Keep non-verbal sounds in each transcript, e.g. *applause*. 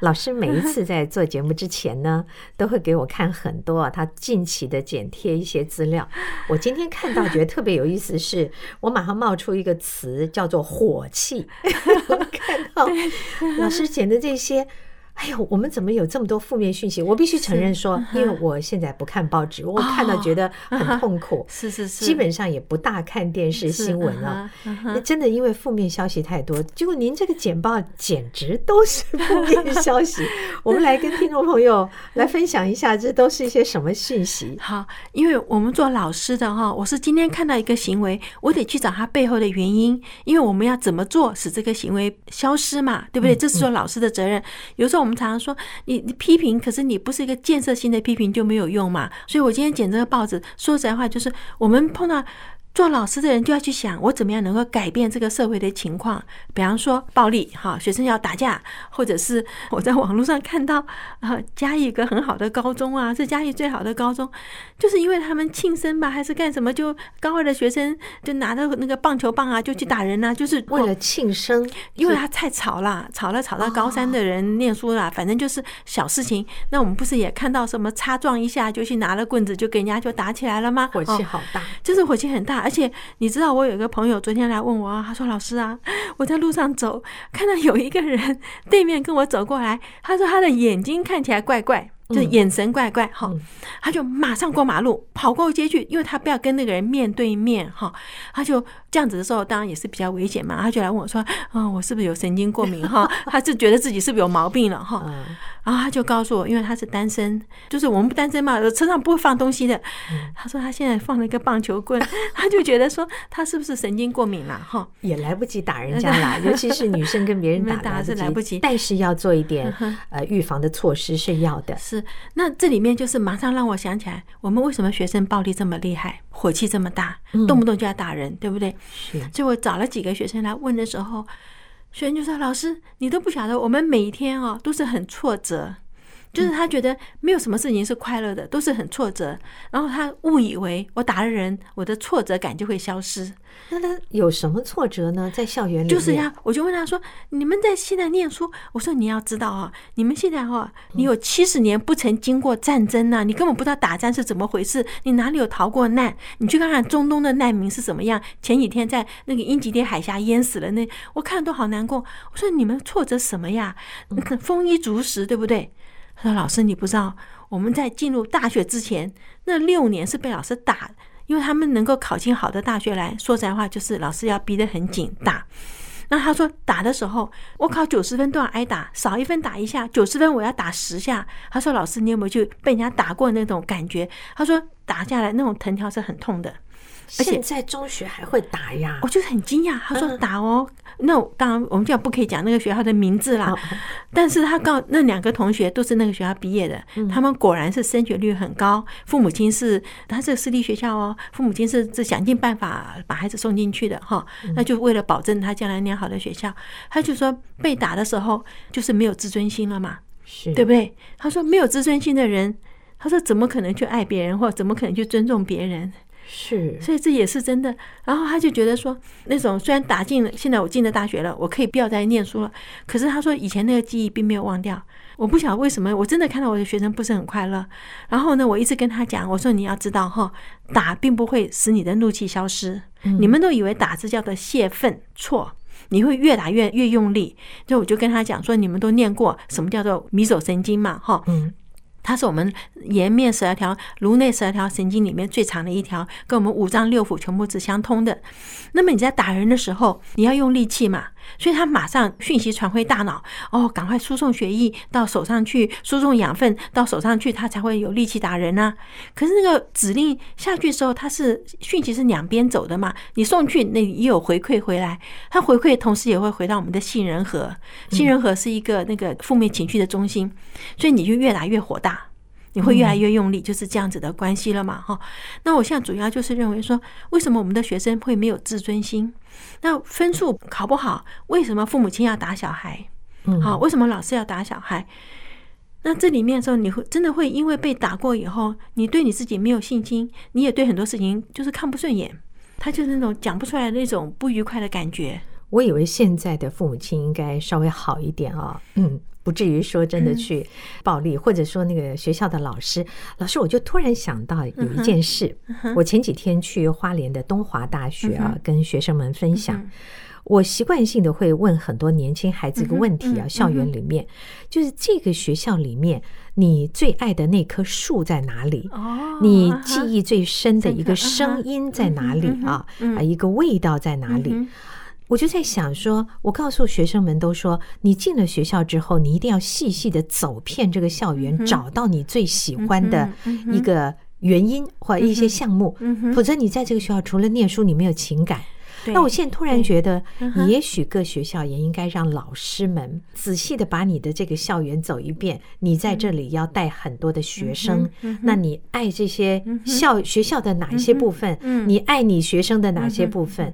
老师每一次在做节目之前呢，*laughs* 都会给我看很多啊，他近期的剪贴一些资料。我今天看到觉得特别有意思，是我马上冒出一个词叫做“火气”。*laughs* 我看到 *laughs* 老师剪的这些。哎呦，我们怎么有这么多负面讯息？我必须承认说，因为我现在不看报纸，我看到觉得很痛苦。*laughs* 是是是，基本上也不大看电视新闻了。那真的因为负面消息太多，结果您这个简报简直都是负面消息。*laughs* 我们来跟听众朋友来分享一下，这都是一些什么讯息？好，因为我们做老师的哈，我是今天看到一个行为，我得去找他背后的原因，因为我们要怎么做使这个行为消失嘛，对不对？这是做老师的责任。有时候我们。常常说，你你批评，可是你不是一个建设性的批评就没有用嘛。所以我今天剪这个报纸，说实在话，就是我们碰到。做老师的人就要去想，我怎么样能够改变这个社会的情况。比方说暴力，哈，学生要打架，或者是我在网络上看到，啊，嘉义一个很好的高中啊，是嘉义最好的高中，就是因为他们庆生吧，还是干什么，就高二的学生就拿着那个棒球棒啊，就去打人啊，就是为了庆生，因为他太吵了，吵了吵到高三的人念书了，反正就是小事情。那我们不是也看到什么擦撞一下就去拿了棍子就给人家就打起来了吗？火气好大，就是火气很大。而且你知道，我有一个朋友昨天来问我啊，他说：“老师啊，*laughs* 我在路上走，看到有一个人对面跟我走过来，他说他的眼睛看起来怪怪。”就眼神怪怪哈，他就马上过马路跑过街去，因为他不要跟那个人面对面哈，他就这样子的时候，当然也是比较危险嘛。他就来问我说：“啊，我是不是有神经过敏哈？”他就觉得自己是不是有毛病了哈。然后他就告诉我，因为他是单身，就是我们不单身嘛，车上不会放东西的。他说他现在放了一个棒球棍，*laughs* 他就觉得说他是不是神经过敏了哈？也来不及打人家啦，*laughs* 尤其是女生跟别人打打是来不及，但是要做一点呃预防的措施是要的。是，那这里面就是马上让我想起来，我们为什么学生暴力这么厉害，火气这么大，动不动就要打人，对不对？是。所以我找了几个学生来问的时候，学生就说：“老师，你都不晓得，我们每一天哦都是很挫折。”就是他觉得没有什么事情是快乐的，都是很挫折。然后他误以为我打了人，我的挫折感就会消失。那他有什么挫折呢？在校园里，就是呀。我就问他说：“你们在现在念书？”我说：“你要知道啊，你们现在哈，你有七十年不曾经过战争呐，你根本不知道打仗是怎么回事，你哪里有逃过难？你去看看中东的难民是怎么样。前几天在那个英吉利海峡淹死了，那我看都好难过。我说你们挫折什么呀？丰衣足食，对不对？”他说：“老师，你不知道，我们在进入大学之前那六年是被老师打，因为他们能够考进好的大学来说实在话，就是老师要逼得很紧打。那他说打的时候，我考九十分都要挨打，少一分打一下，九十分我要打十下。他说：老师，你有没有去被人家打过那种感觉？他说打下来那种藤条是很痛的。”而且在中学还会打呀，我就很惊讶。他说打哦，那当然我们现在不可以讲那个学校的名字啦。但是他告那两个同学都是那个学校毕业的，他们果然是升学率很高。父母亲是他是私立学校哦，父母亲是是想尽办法把孩子送进去的哈。那就为了保证他将来念好的学校，他就说被打的时候就是没有自尊心了嘛，是对不对？他说没有自尊心的人，他说怎么可能去爱别人，或怎么可能去尊重别人？是，所以这也是真的。然后他就觉得说，那种虽然打进了，现在我进了大学了，我可以不要再念书了。可是他说，以前那个记忆并没有忘掉。我不晓得为什么，我真的看到我的学生不是很快乐。然后呢，我一直跟他讲，我说你要知道哈，打并不会使你的怒气消失。你们都以为打字叫做泄愤，错，你会越打越越用力。就我就跟他讲说，你们都念过什么叫做迷走神经嘛，哈，嗯。它是我们颜面十二条、颅内十二条神经里面最长的一条，跟我们五脏六腑全部是相通的。那么你在打人的时候，你要用力气嘛，所以他马上讯息传回大脑，哦，赶快输送血液到手上去，输送养分到手上去，他才会有力气打人啊。可是那个指令下去的时候，它是讯息是两边走的嘛，你送去那也有回馈回来，它回馈同时也会回到我们的杏仁核，杏仁核是一个那个负面情绪的中心，所以你就越来越火大。你会越来越用力，就是这样子的关系了嘛？哈，那我现在主要就是认为说，为什么我们的学生会没有自尊心？那分数考不好，为什么父母亲要打小孩？嗯，好，为什么老师要打小孩？那这里面的时候，你会真的会因为被打过以后，你对你自己没有信心，你也对很多事情就是看不顺眼，他就是那种讲不出来的那种不愉快的感觉。我以为现在的父母亲应该稍微好一点啊，嗯。不至于说真的去暴力，或者说那个学校的老师，老师，我就突然想到有一件事。我前几天去花莲的东华大学啊，跟学生们分享，我习惯性的会问很多年轻孩子一个问题啊，校园里面就是这个学校里面，你最爱的那棵树在哪里？哦你记忆最深的一个声音在哪里啊？啊，一个味道在哪里？我就在想说，我告诉学生们都说，你进了学校之后，你一定要细细的走遍这个校园，找到你最喜欢的一个原因或一些项目，否则你在这个学校除了念书，你没有情感。那我现在突然觉得，也许各学校也应该让老师们仔细的把你的这个校园走一遍。你在这里要带很多的学生，那你爱这些校学校的哪一些部分？你爱你学生的哪些部分？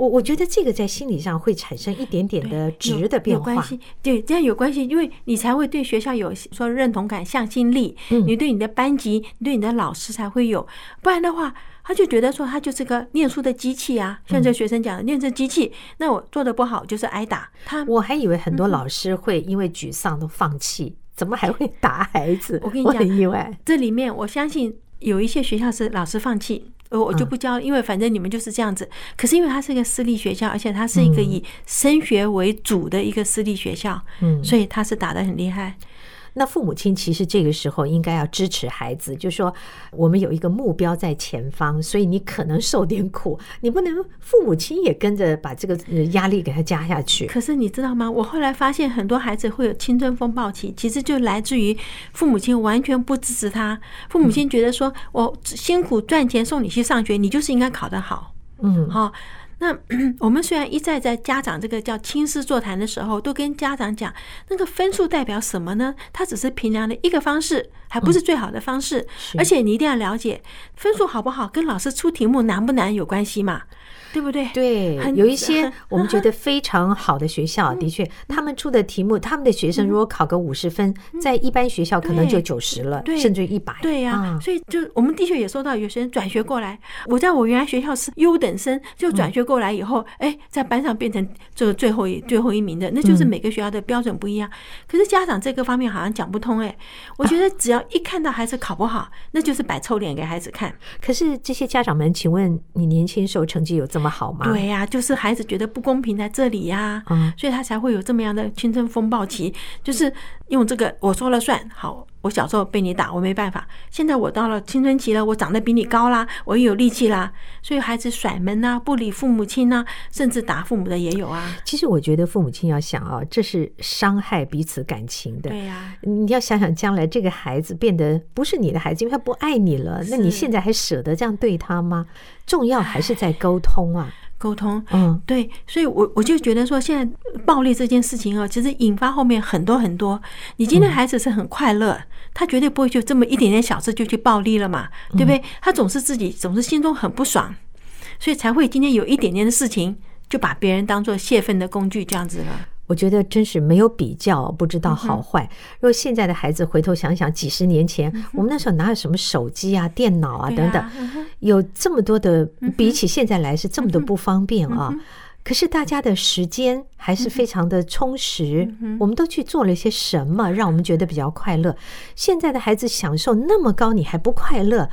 我我觉得这个在心理上会产生一点点的值的变化，对，这样有关系，因为你才会对学校有说认同感、向心力，你对你的班级、你对你的老师才会有，不然的话，他就觉得说他就是个念书的机器啊，像这学生讲的念这机器，那我做的不好就是挨打。他我还以为很多老师会因为沮丧都放弃，怎么还会 *laughs* 打孩子？我跟你讲，很意外，这里面我相信有一些学校是老师放弃。呃，我就不教，因为反正你们就是这样子。可是因为它是一个私立学校，而且它是一个以升学为主的一个私立学校，嗯，所以它是打的很厉害。那父母亲其实这个时候应该要支持孩子，就说我们有一个目标在前方，所以你可能受点苦，你不能父母亲也跟着把这个压力给他加下去。可是你知道吗？我后来发现很多孩子会有青春风暴期，其实就来自于父母亲完全不支持他。父母亲觉得说，我辛苦赚钱送你去上学，你就是应该考得好，嗯，好。那 *clears throat* 我们虽然一再在家长这个叫亲师座谈的时候，都跟家长讲，那个分数代表什么呢？它只是评量的一个方式，还不是最好的方式。而且你一定要了解，分数好不好跟老师出题目难不难有关系嘛。对不对？对，有一些 *laughs* 我们觉得非常好的学校，的确，他们出的题目，他们的学生如果考个五十分，在一般学校可能就九十了，甚至一百。对呀，所以就我们的确也收到有学生转学过来，我在我原来学校是优等生，就转学过来以后，哎，在班上变成这个最后一最后一名的，那就是每个学校的标准不一样。可是家长这个方面好像讲不通哎，我觉得只要一看到孩子考不好，那就是摆臭脸给孩子看。可是这些家长们，请问你年轻时候成绩有这么？好吗？对呀、啊，就是孩子觉得不公平在这里呀、啊，嗯，所以他才会有这么样的青春风暴期，就是用这个我说了算。好，我小时候被你打，我没办法。现在我到了青春期了，我长得比你高啦，我也有力气啦，所以孩子甩门呐，不理父母亲呐，甚至打父母的也有啊。其实我觉得父母亲要想啊，这是伤害彼此感情的。对呀，你要想想将来这个孩子变得不是你的孩子，因为他不爱你了，那你现在还舍得这样对他吗？重要还是在沟通啊，沟通，嗯，对，所以我我就觉得说，现在暴力这件事情啊，其实引发后面很多很多。你今天孩子是很快乐，他绝对不会就这么一点点小事就去暴力了嘛，对不对？他总是自己总是心中很不爽，所以才会今天有一点点的事情就把别人当做泄愤的工具这样子了。我觉得真是没有比较，不知道好坏。如果现在的孩子回头想想，几十年前我们那时候哪有什么手机啊、电脑啊等等，有这么多的，比起现在来是这么的不方便啊。可是大家的时间还是非常的充实，我们都去做了一些什么，让我们觉得比较快乐。现在的孩子享受那么高，你还不快乐，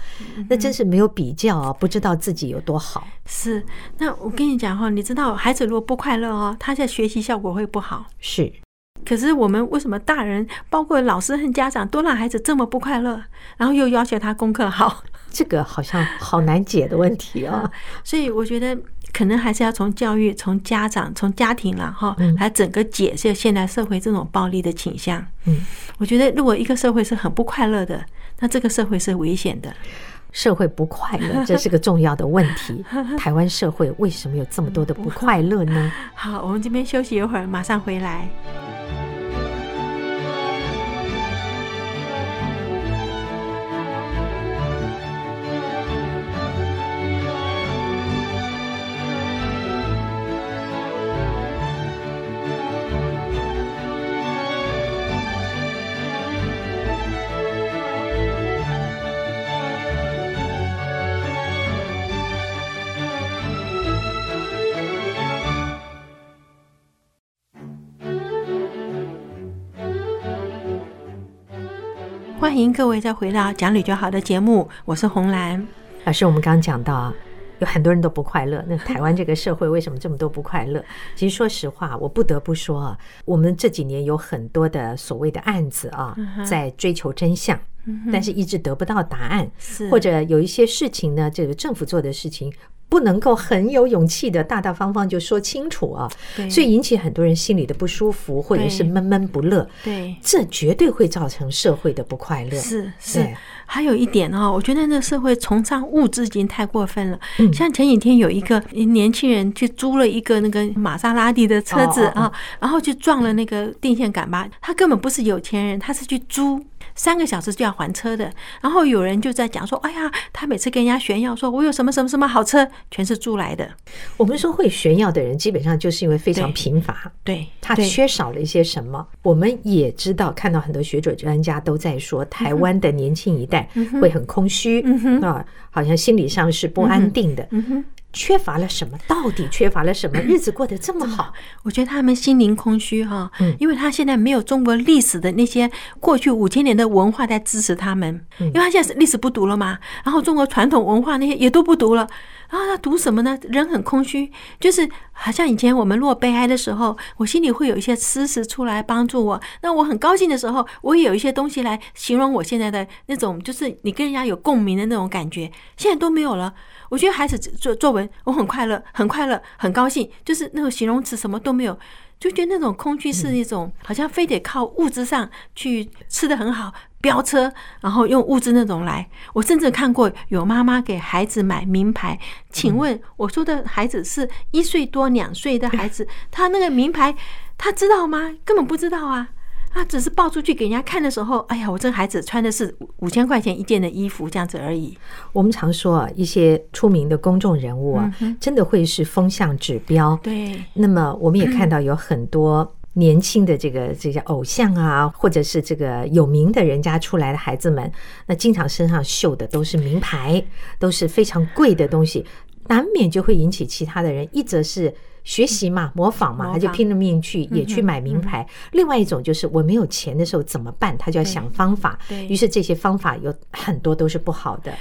那真是没有比较啊，不知道自己有多好。是，那我跟你讲哈，你知道孩子如果不快乐哦，他在学习效果会不好。是。可是我们为什么大人，包括老师和家长，都让孩子这么不快乐，然后又要求他功课好？这个好像好难解的问题啊。*laughs* 所以我觉得可能还是要从教育、从家长、从家庭了哈，来整个解释现代社会这种暴力的倾向。嗯，我觉得如果一个社会是很不快乐的，那这个社会是危险的。社会不快乐，这是个重要的问题。*laughs* 台湾社会为什么有这么多的不快乐呢？好，我们这边休息一会儿，马上回来。欢迎各位再回到讲理就好的节目，我是红兰老师。我们刚刚讲到啊，有很多人都不快乐。那台湾这个社会为什么这么多不快乐？其实说实话，我不得不说啊，我们这几年有很多的所谓的案子啊，在追求真相，但是一直得不到答案，或者有一些事情呢，这个政府做的事情。不能够很有勇气的大大方方就说清楚啊，所以引起很多人心里的不舒服，或者是闷闷不乐。对，这绝对会造成社会的不快乐。是是，还有一点哦，我觉得那社会崇尚物质已经太过分了。像前几天有一个年轻人去租了一个那个玛莎拉蒂的车子啊，然后去撞了那个电线杆吧，他根本不是有钱人，他是去租。三个小时就要还车的，然后有人就在讲说：“哎呀，他每次跟人家炫耀说，我有什么什么什么好车，全是租来的。”我们说会炫耀的人，基本上就是因为非常贫乏，对，他缺少了一些什么。我们也知道，看到很多学者专家都在说，台湾的年轻一代会很空虚啊，好像心理上是不安定的。缺乏了什么？到底缺乏了什么？日子过得这么好，我觉得他们心灵空虚哈，因为他现在没有中国历史的那些过去五千年的文化在支持他们，因为他现在是历史不读了嘛，然后中国传统文化那些也都不读了，然后他读什么呢？人很空虚，就是好像以前我们落悲哀的时候，我心里会有一些诗词出来帮助我；那我很高兴的时候，我也有一些东西来形容我现在的那种，就是你跟人家有共鸣的那种感觉，现在都没有了。我觉得孩子作作文，我很快乐，很快乐，很高兴，就是那种形容词什么都没有，就觉得那种空虚是一种好像非得靠物质上去吃的很好，飙车，然后用物质那种来。我甚至看过有妈妈给孩子买名牌，请问我说的孩子是一岁多两岁的孩子，*laughs* 他那个名牌他知道吗？根本不知道啊。他只是抱出去给人家看的时候，哎呀，我这孩子穿的是五千块钱一件的衣服，这样子而已。我们常说啊，一些出名的公众人物啊，真的会是风向指标。对。那么我们也看到有很多年轻的这个这些偶像啊，或者是这个有名的人家出来的孩子们，那经常身上绣的都是名牌，都是非常贵的东西，难免就会引起其他的人，一则是。学习嘛，模仿嘛，他就拼了命去也去买名牌。另外一种就是我没有钱的时候怎么办？他就要想方法。于是这些方法有很多都是不好的。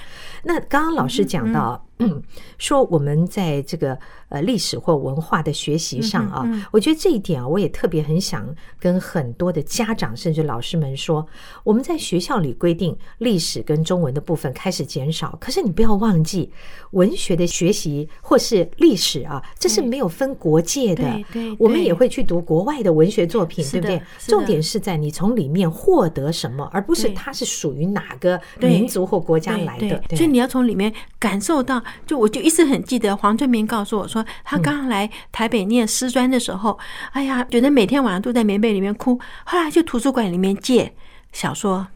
那刚刚老师讲到。嗯，*clears throat* 说我们在这个呃历史或文化的学习上啊，我觉得这一点啊，我也特别很想跟很多的家长甚至老师们说，我们在学校里规定历史跟中文的部分开始减少，可是你不要忘记文学的学习或是历史啊，这是没有分国界的。对对，我们也会去读国外的文学作品，对不对？重点是在你从里面获得什么，而不是它是属于哪个民族或国家来的。所以你要从里面感受到。就我就一直很记得黄春明告诉我说，他刚来台北念师专的时候，哎呀，觉得每天晚上都在棉被里面哭。后来去图书馆里面借小说，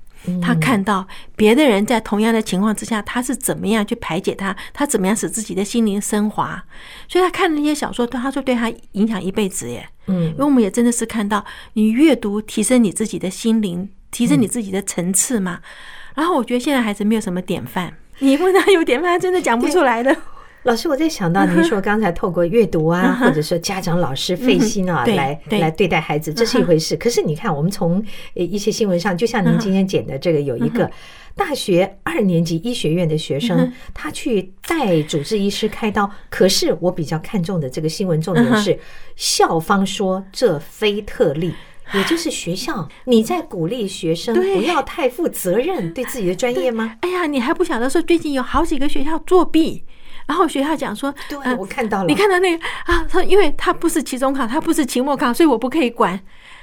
他看到别的人在同样的情况之下，他是怎么样去排解他，他怎么样使自己的心灵升华。所以他看那些小说，他说对他影响一辈子耶。嗯，因为我们也真的是看到你阅读提升你自己的心灵，提升你自己的层次嘛。然后我觉得现在孩子没有什么典范。你问他有点，他真的讲不出来的。老师，我在想到您说刚才透过阅读啊，*laughs* 或者说家长老师费心啊，来来对待孩子，这是一回事。可是你看，我们从一些新闻上，就像您今天剪的这个，有一个大学二年级医学院的学生，他去带主治医师开刀。可是我比较看重的这个新闻重点是，校方说这非特例。也就是学校你在鼓励学生不要太负责任对自己的专业吗？哎呀，你还不晓得说最近有好几个学校作弊。然后学校讲说，对，我看到了，你看到那个啊？他因为他不是期中考，他不是期末考，所以我不可以管。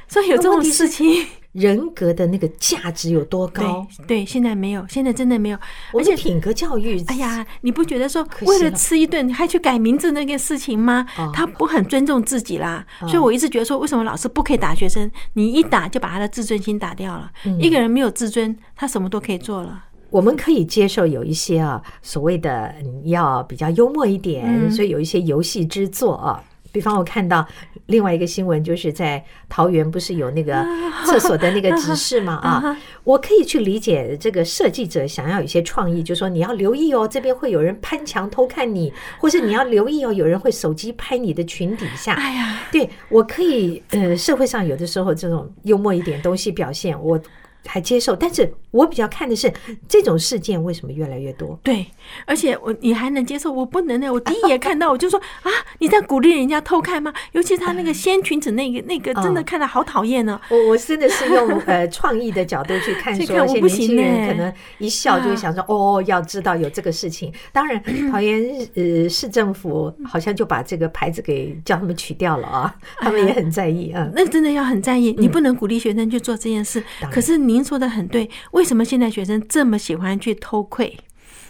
所以有这种事情，人格的那个价值有多高？对，现在没有，现在真的没有。而且品格教育，哎呀，你不觉得说为了吃一顿你还去改名字那件事情吗？他不很尊重自己啦。所以我一直觉得说，为什么老师不可以打学生？你一打就把他的自尊心打掉了。一个人没有自尊，他什么都可以做了。我们可以接受有一些啊，所谓的要比较幽默一点，所以有一些游戏之作啊。比方我看到另外一个新闻，就是在桃园不是有那个厕所的那个指示吗？*laughs* 啊，我可以去理解这个设计者想要有一些创意，就说你要留意哦，这边会有人攀墙偷看你，或是你要留意哦，有人会手机拍你的裙底下。哎呀，对，我可以，呃，社会上有的时候这种幽默一点东西表现我。还接受，但是我比较看的是这种事件为什么越来越多？对，而且我你还能接受，我不能呢。我第一眼看到我就说啊，你在鼓励人家偷看吗？尤其他那个掀裙子那个那个，真的看的好讨厌呢。我我真的是用呃创意的角度去看，说一些年轻人可能一笑就会想说 *laughs* 哦，要知道有这个事情。当然，桃园呃市政府好像就把这个牌子给叫他们取掉了啊，他们也很在意啊。那真的要很在意，你不能鼓励学生去做这件事。可是你。您说的很对，为什么现在学生这么喜欢去偷窥？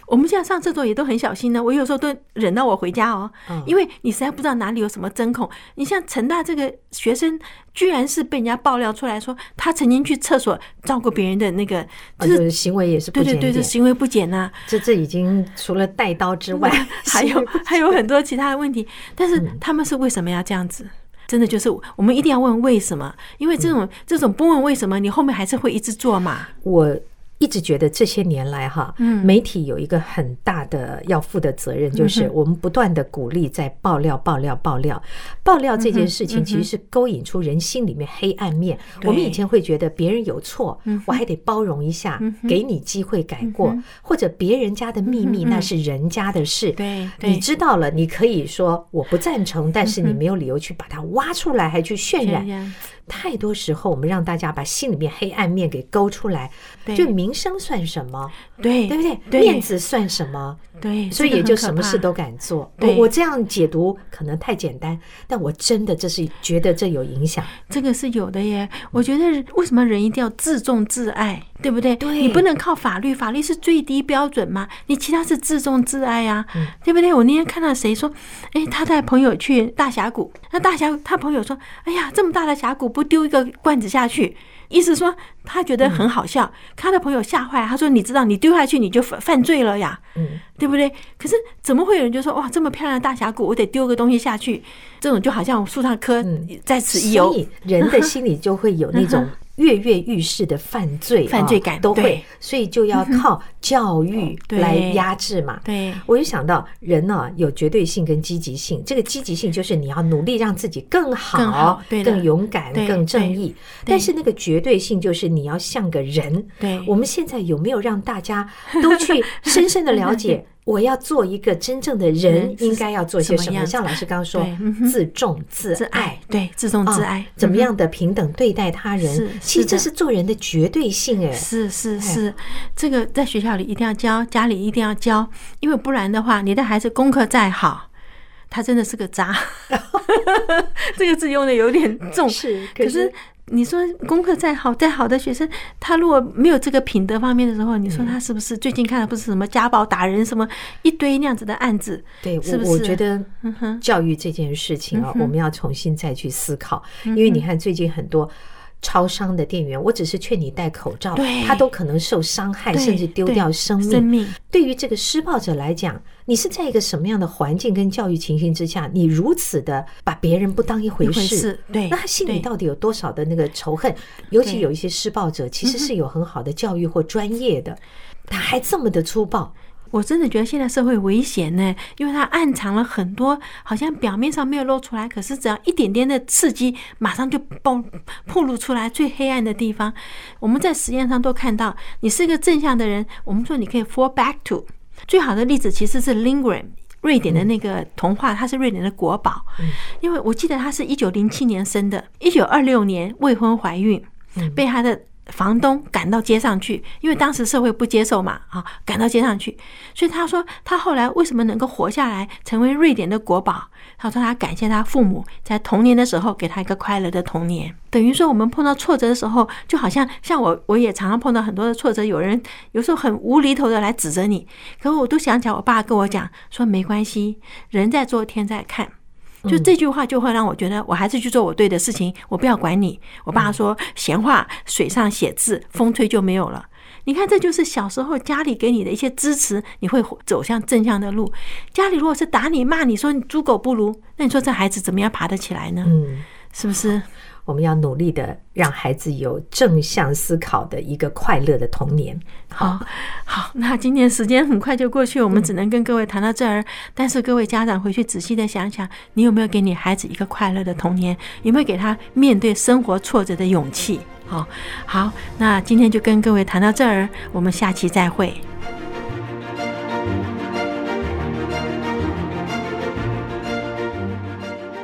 我们现在上厕所也都很小心呢。我有时候都忍到我回家哦，因为你实在不知道哪里有什么针孔。你像成大这个学生，居然是被人家爆料出来说，他曾经去厕所照顾别人的那个，就是行为也是不对对这，行为不检呐。这这已经除了带刀之外，*laughs* 还有还有很多其他的问题。但是他们是为什么要这样子？真的就是我们一定要问为什么，因为这种这种不问为什么，你后面还是会一直做嘛。我。一直觉得这些年来哈，媒体有一个很大的要负的责任，就是我们不断的鼓励在爆料、爆料、爆料、爆料这件事情，其实是勾引出人心里面黑暗面。我们以前会觉得别人有错，我还得包容一下，给你机会改过，或者别人家的秘密那是人家的事，对，你知道了，你可以说我不赞成，但是你没有理由去把它挖出来，还去渲染。太多时候，我们让大家把心里面黑暗面给勾出来，就名声算什么？对，对不对？面子算什么？对，所以也就什么事都敢做。对我这样解读可能太简单，但我真的这是觉得这有影响。这个是有的耶。我觉得为什么人一定要自重自爱，对不对？对，你不能靠法律，法律是最低标准嘛。你其他是自重自爱呀，对不对？我那天看到谁说，哎，他带朋友去大峡谷，那大峡他朋友说，哎呀，这么大的峡谷。不丢一个罐子下去，意思说他觉得很好笑，他的朋友吓坏，他说：“你知道，你丢下去你就犯犯罪了呀，嗯，对不对？”可是怎么会有人就说：“哇，这么漂亮的大峡谷，我得丢个东西下去？”这种就好像树上棵在此一游，人的心里就会有那种。*laughs* 跃跃欲试的犯罪，犯罪感都会，所以就要靠 *laughs* *laughs* 教育来压制嘛。对，我就想到人呢有绝对性跟积极性，这个积极性就是你要努力让自己更好、更勇敢、更正义。但是那个绝对性就是你要像个人。对，我们现在有没有让大家都去深深的了解？*laughs* 我要做一个真正的人，应该要做些什么？像老师刚刚说，自重自爱，对，自重自爱，怎么样的平等对待他人？其实这是做人的绝对性，哎，是是是，这个在学校里一定要教，家里一定要教，因为不然的话，你的孩子功课再好，他真的是个渣。*laughs* 这个字用的有点重，是，可是。你说功课再好再好的学生，他如果没有这个品德方面的时候，你说他是不是最近看的不是什么家暴打人什么一堆那样子的案子？对，是不是？我觉得教育这件事情啊，我们要重新再去思考，因为你看最近很多。超商的店员，我只是劝你戴口罩，他都可能受伤害，甚至丢掉生命。对于这个施暴者来讲，你是在一个什么样的环境跟教育情形之下，你如此的把别人不当一回事？对，那他心里到底有多少的那个仇恨？尤其有一些施暴者，其实是有很好的教育或专业的，他还这么的粗暴。我真的觉得现在社会危险呢，因为它暗藏了很多，好像表面上没有露出来，可是只要一点点的刺激，马上就暴暴露出来最黑暗的地方。我们在实验上都看到，你是一个正向的人，我们说你可以 fall back to。最好的例子其实是 Lindgren。瑞典的那个童话，它是瑞典的国宝。因为我记得他是一九零七年生的，一九二六年未婚怀孕，被他的。房东赶到街上去，因为当时社会不接受嘛，啊，赶到街上去。所以他说，他后来为什么能够活下来，成为瑞典的国宝？他说他感谢他父母在童年的时候给他一个快乐的童年。等于说，我们碰到挫折的时候，就好像像我，我也常常碰到很多的挫折，有人有时候很无厘头的来指责你，可我都想起来，我爸跟我讲说，没关系，人在做天在看。就这句话就会让我觉得，我还是去做我对的事情，我不要管你。我爸说，闲话水上写字，风吹就没有了。你看，这就是小时候家里给你的一些支持，你会走向正向的路。家里如果是打你骂你说你猪狗不如，那你说这孩子怎么样爬得起来呢？嗯，是不是？我们要努力的让孩子有正向思考的一个快乐的童年。好，好，那今天时间很快就过去，我们只能跟各位谈到这儿。但是各位家长回去仔细的想想，你有没有给你孩子一个快乐的童年？有没有给他面对生活挫折的勇气？好，好，那今天就跟各位谈到这儿，我们下期再会。